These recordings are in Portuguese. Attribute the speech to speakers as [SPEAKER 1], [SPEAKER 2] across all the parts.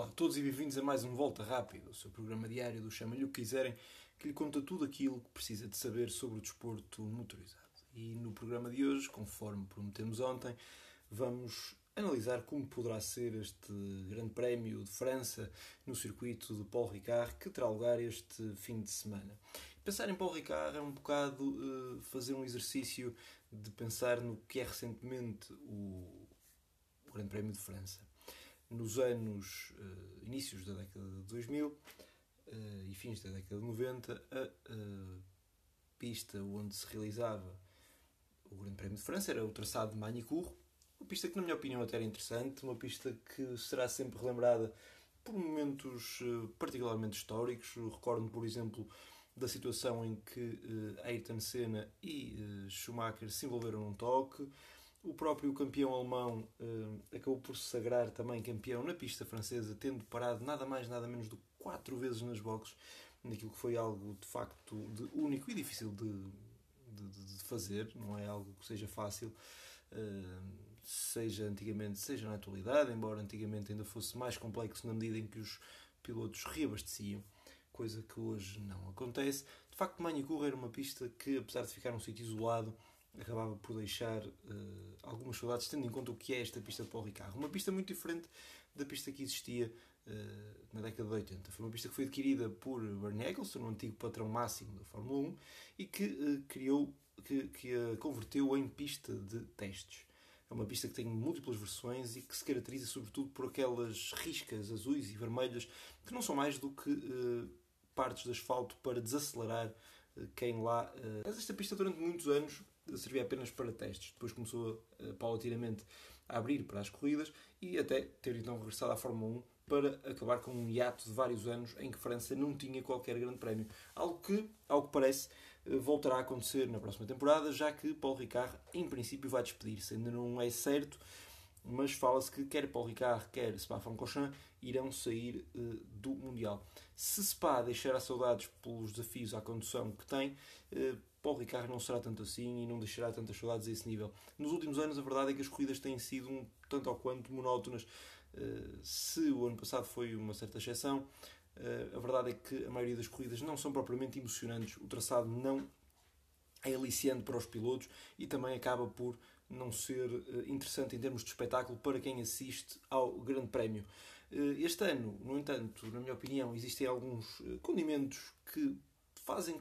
[SPEAKER 1] Olá a todos e bem-vindos a mais um Volta Rápido, o seu programa diário do Chama-lhe o que quiserem, que lhe conta tudo aquilo que precisa de saber sobre o desporto motorizado. E no programa de hoje, conforme prometemos ontem, vamos analisar como poderá ser este Grande Prémio de França no circuito de Paul Ricard, que terá lugar este fim de semana. Pensar em Paul Ricard é um bocado uh, fazer um exercício de pensar no que é recentemente o, o Grande Prémio de França nos anos uh, inícios da década de 2000 uh, eh, e fins da década de 90, a uh, pista onde se realizava o Grande Prémio de França era o traçado de Magny-Cours, uma pista que, na minha opinião, até era interessante, uma pista que será sempre relembrada por momentos particularmente históricos. Recordo, por exemplo, da situação em que Ayrton Senna e Schumacher se envolveram num toque o próprio campeão alemão uh, acabou por se sagrar também campeão na pista francesa, tendo parado nada mais nada menos do que quatro vezes nas boxes, naquilo que foi algo de facto de único e difícil de, de, de fazer, não é algo que seja fácil, uh, seja antigamente, seja na atualidade, embora antigamente ainda fosse mais complexo na medida em que os pilotos reabasteciam coisa que hoje não acontece. De facto, Magny-Cours era uma pista que, apesar de ficar num sítio isolado, acabava por deixar uh, algumas saudades, tendo em conta o que é esta pista de Paul Ricard. Uma pista muito diferente da pista que existia uh, na década de 80. Foi uma pista que foi adquirida por Bernie Eccleston, um antigo patrão máximo da Fórmula 1, e que uh, criou, que, que a converteu em pista de testes. É uma pista que tem múltiplas versões e que se caracteriza sobretudo por aquelas riscas azuis e vermelhas que não são mais do que partes de asfalto para desacelerar quem lá. Mas esta pista durante muitos anos servia apenas para testes. Depois começou uh, paulatinamente a abrir para as corridas e até ter então regressado à Fórmula 1 para acabar com um hiato de vários anos em que França não tinha qualquer grande prémio. Algo que, ao que parece, eh, voltará a acontecer na próxima temporada, já que Paul Ricard, em princípio, vai despedir-se. Ainda não é certo, mas fala-se que quer Paul Ricard, quer Spa-Francorchamps irão sair uh, do Mundial. Se Spa deixar saudades pelos desafios à condução que tem, uh, Paul Ricard não será tanto assim e não deixará tantas saudades a esse nível. Nos últimos anos, a verdade é que as corridas têm sido um tanto ou quanto monótonas. Uh, se o ano passado foi uma certa exceção, a verdade é que a maioria das corridas não são propriamente emocionantes. O traçado não é aliciante para os pilotos e também acaba por não ser eh, interessante em termos de espetáculo para quem assiste ao Grande Prémio. Eh, este ano, no entanto, na minha opinião, existem alguns eh, condimentos que fazem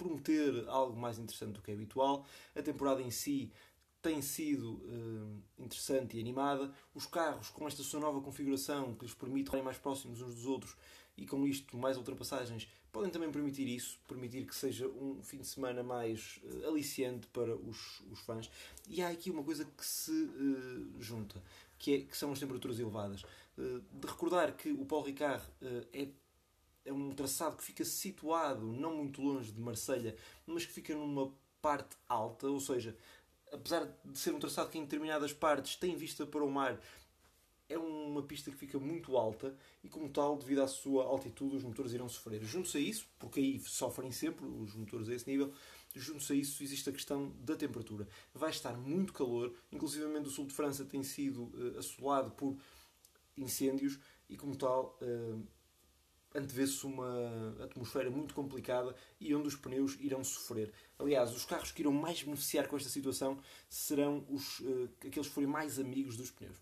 [SPEAKER 1] prometer algo mais interessante do que é habitual. A temporada em si tem sido uh, interessante e animada. Os carros, com esta sua nova configuração que lhes permite estarem mais próximos uns dos outros e com isto mais ultrapassagens, podem também permitir isso, permitir que seja um fim de semana mais uh, aliciante para os, os fãs. E há aqui uma coisa que se uh, junta, que, é, que são as temperaturas elevadas. de recordar que o Paul Ricard é é um traçado que fica situado não muito longe de Marselha, mas que fica numa parte alta, ou seja, apesar de ser um traçado que em determinadas partes tem vista para o mar, é uma pista que fica muito alta e, como tal, devido à sua altitude, os motores irão sofrer. Junto-se a isso, porque aí sofrem sempre os motores a esse nível, junto-se a isso existe a questão da temperatura. Vai estar muito calor, inclusive o sul de França tem sido uh, assolado por incêndios e, como tal, uh, antevê-se uma atmosfera muito complicada e onde os pneus irão sofrer. Aliás, os carros que irão mais beneficiar com esta situação serão os, uh, aqueles que forem mais amigos dos pneus.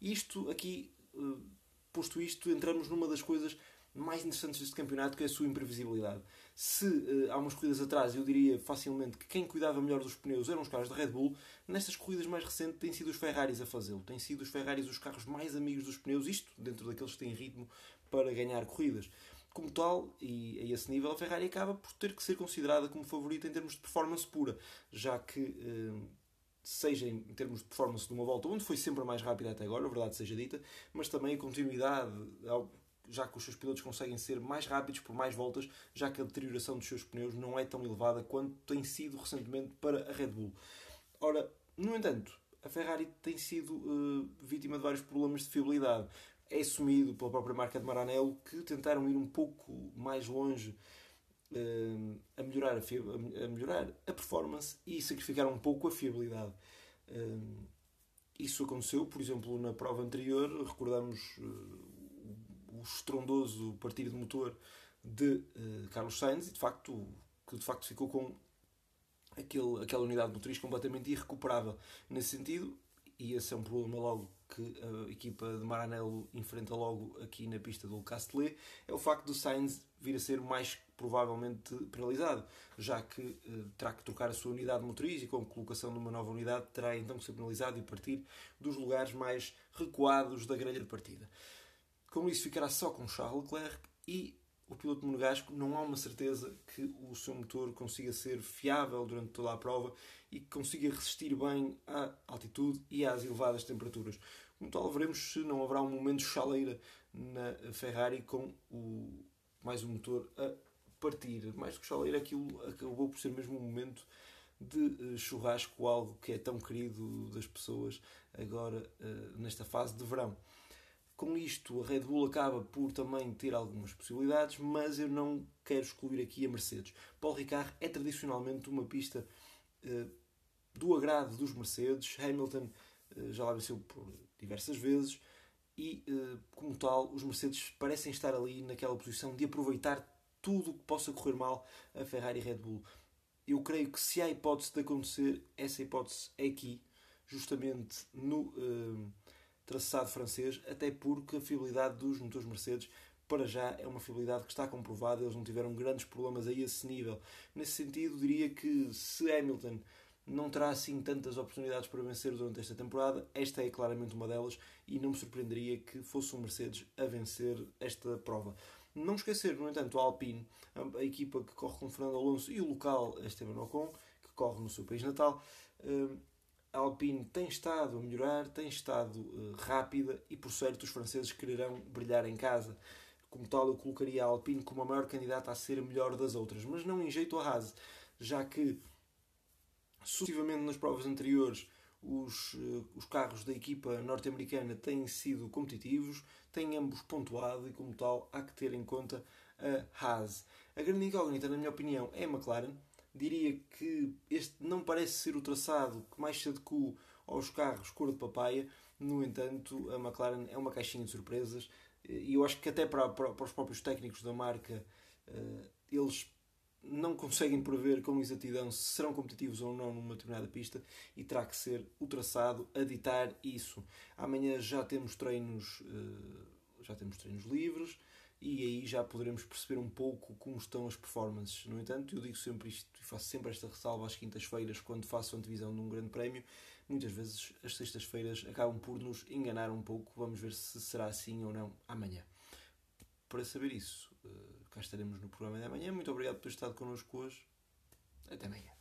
[SPEAKER 1] Isto aqui, uh, posto isto, entramos numa das coisas mais interessantes deste campeonato, que é a sua imprevisibilidade. Se uh, há umas corridas atrás eu diria facilmente que quem cuidava melhor dos pneus eram os carros da Red Bull, nestas corridas mais recentes têm sido os Ferraris a fazê-lo. Têm sido os Ferraris os carros mais amigos dos pneus, isto dentro daqueles que têm ritmo para ganhar corridas. Como tal, e a esse nível, a Ferrari acaba por ter que ser considerada como favorita em termos de performance pura, já que. Uh, seja em termos de performance de uma volta, onde foi sempre a mais rápida até agora, a verdade seja dita, mas também a continuidade, já que os seus pilotos conseguem ser mais rápidos por mais voltas, já que a deterioração dos seus pneus não é tão elevada quanto tem sido recentemente para a Red Bull. Ora, no entanto, a Ferrari tem sido uh, vítima de vários problemas de fiabilidade. É assumido pela própria marca de Maranello que tentaram ir um pouco mais longe uh, a, melhorar a, a, melhorar a performance e sacrificaram um pouco a fiabilidade. Uh, isso aconteceu, por exemplo, na prova anterior, recordamos o o estrondoso partir de motor de Carlos Sainz e de facto que de facto ficou com aquele, aquela unidade motriz completamente irrecuperável nesse sentido e esse é um problema logo que a equipa de Maranello enfrenta logo aqui na pista do Castellet, é o facto do Sainz vir a ser mais provavelmente penalizado, já que eh, terá que trocar a sua unidade motriz e com a colocação de uma nova unidade terá então que ser penalizado e partir dos lugares mais recuados da grelha de partida. Com isso ficará só com Charles Leclerc e o piloto monegasco não há uma certeza que o seu motor consiga ser fiável durante toda a prova e que consiga resistir bem à altitude e às elevadas temperaturas. Como tal, veremos se não haverá um momento chaleira na Ferrari com o, mais um motor a partir. Mais do que chaleira, aquilo acabou por ser mesmo um momento de eh, churrasco, algo que é tão querido das pessoas agora eh, nesta fase de verão. Com isto, a Red Bull acaba por também ter algumas possibilidades, mas eu não quero excluir aqui a Mercedes. Paul Ricard é tradicionalmente uma pista uh, do agrado dos Mercedes. Hamilton uh, já lá venceu por diversas vezes e, uh, como tal, os Mercedes parecem estar ali naquela posição de aproveitar tudo o que possa correr mal a Ferrari e Red Bull. Eu creio que se há hipótese de acontecer, essa hipótese é aqui, justamente no traçado francês, até porque a fiabilidade dos motores Mercedes para já é uma fiabilidade que está comprovada, eles não tiveram grandes problemas a esse nível. Nesse sentido, diria que se Hamilton não terá assim tantas oportunidades para vencer durante esta temporada, esta é claramente uma delas e não me surpreenderia que fosse um Mercedes a vencer esta prova. Não esquecer, no entanto, a Alpine, a equipa que corre com Fernando Alonso e o local Esteban Ocon, que corre no seu país natal, hum, a Alpine tem estado a melhorar, tem estado uh, rápida e, por certo, os franceses quererão brilhar em casa. Como tal, eu colocaria a Alpine como a maior candidata a ser a melhor das outras, mas não em jeito a Haas, já que sucessivamente nas provas anteriores os, uh, os carros da equipa norte-americana têm sido competitivos, têm ambos pontuado e, como tal, há que ter em conta a Haas. A grande incógnita, na minha opinião, é a McLaren diria que este não parece ser o traçado que mais se adequa aos carros cor de papaya. No entanto, a McLaren é uma caixinha de surpresas e eu acho que até para, para, para os próprios técnicos da marca eh, eles não conseguem prever com exatidão se serão competitivos ou não numa determinada pista e terá que ser o traçado a ditar isso. Amanhã já temos treinos, eh, já temos treinos livres e aí já poderemos perceber um pouco como estão as performances. No entanto, eu digo sempre isto e faço sempre esta ressalva às quintas-feiras quando faço a antevisão de um grande prémio. Muitas vezes as sextas-feiras acabam por nos enganar um pouco. Vamos ver se será assim ou não amanhã. Para saber isso, eh, cá estaremos no programa de amanhã. Muito obrigado por ter estado connosco hoje. Até amanhã.